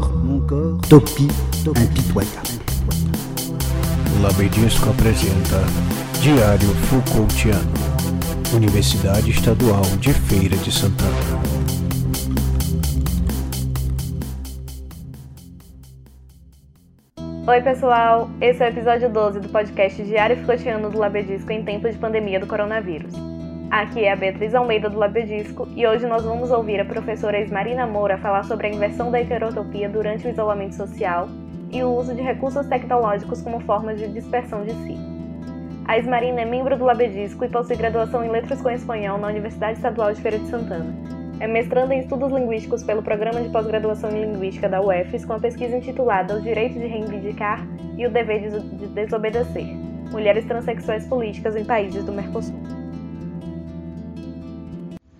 corps, mon corps, topie, impitoyable. Labedisco apresenta Diário Foucaultiano, Universidade Estadual de Feira de Santana. Oi, pessoal! Esse é o episódio 12 do podcast Diário Foucaultiano do Labedisco em tempos de pandemia do coronavírus. Aqui é a Beatriz Almeida do Labedisco e hoje nós vamos ouvir a professora Esmarina Moura falar sobre a inversão da heterotopia durante o isolamento social e o uso de recursos tecnológicos como forma de dispersão de si. A Esmarina é membro do Labedisco e possui graduação em Letras com Espanhol na Universidade Estadual de Feira de Santana. É mestranda em Estudos Linguísticos pelo Programa de Pós-Graduação em Linguística da UFES com a pesquisa intitulada O Direito de Reivindicar e o Dever de Desobedecer – Mulheres Transsexuais Políticas em Países do Mercosul.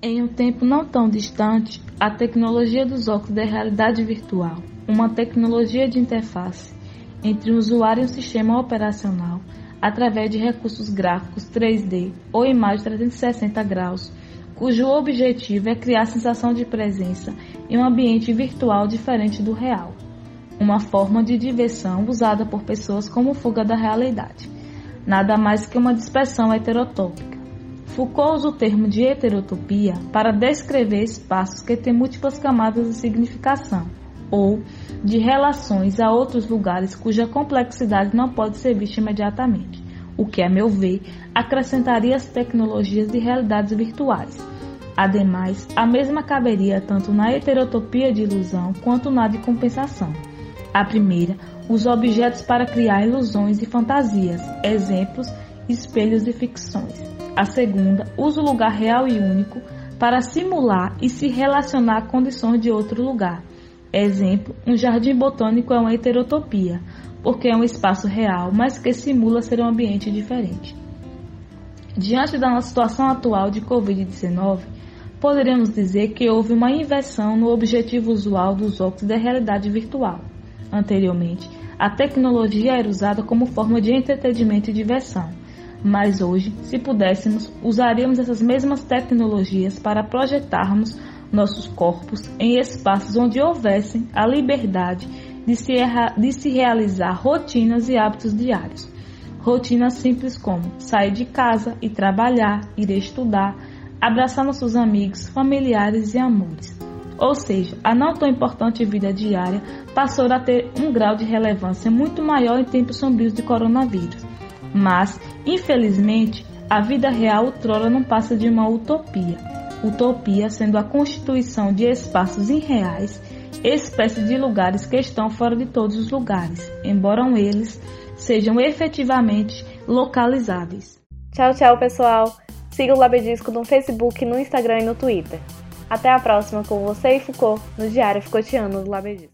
Em um tempo não tão distante, a tecnologia dos óculos da realidade virtual, uma tecnologia de interface entre um usuário e um sistema operacional, através de recursos gráficos 3D ou imagem 360 graus, cujo objetivo é criar a sensação de presença em um ambiente virtual diferente do real. Uma forma de diversão usada por pessoas como fuga da realidade. Nada mais que uma dispersão heterotópica Foucault usa o termo de heterotopia para descrever espaços que têm múltiplas camadas de significação, ou de relações a outros lugares cuja complexidade não pode ser vista imediatamente, o que, a meu ver, acrescentaria as tecnologias de realidades virtuais. Ademais, a mesma caberia tanto na heterotopia de ilusão quanto na de compensação. A primeira usa objetos para criar ilusões e fantasias, exemplos, espelhos e ficções. A segunda usa o lugar real e único para simular e se relacionar a condições de outro lugar. Exemplo, um jardim botânico é uma heterotopia, porque é um espaço real, mas que simula ser um ambiente diferente. Diante da nossa situação atual de Covid-19, poderíamos dizer que houve uma inversão no objetivo usual dos óculos da realidade virtual. Anteriormente, a tecnologia era usada como forma de entretenimento e diversão mas hoje, se pudéssemos, usaríamos essas mesmas tecnologias para projetarmos nossos corpos em espaços onde houvessem a liberdade de se, de se realizar rotinas e hábitos diários. Rotinas simples como sair de casa e trabalhar, ir estudar, abraçar nossos amigos, familiares e amores. Ou seja, a não tão importante vida diária passou a ter um grau de relevância muito maior em tempos sombrios de coronavírus. Mas, infelizmente, a vida real outrora não passa de uma utopia. Utopia sendo a constituição de espaços irreais, espécie de lugares que estão fora de todos os lugares, embora eles sejam efetivamente localizáveis. Tchau, tchau, pessoal! Siga o Labedisco no Facebook, no Instagram e no Twitter. Até a próxima com você e Foucault no Diário Foucaultiano do Labedisco.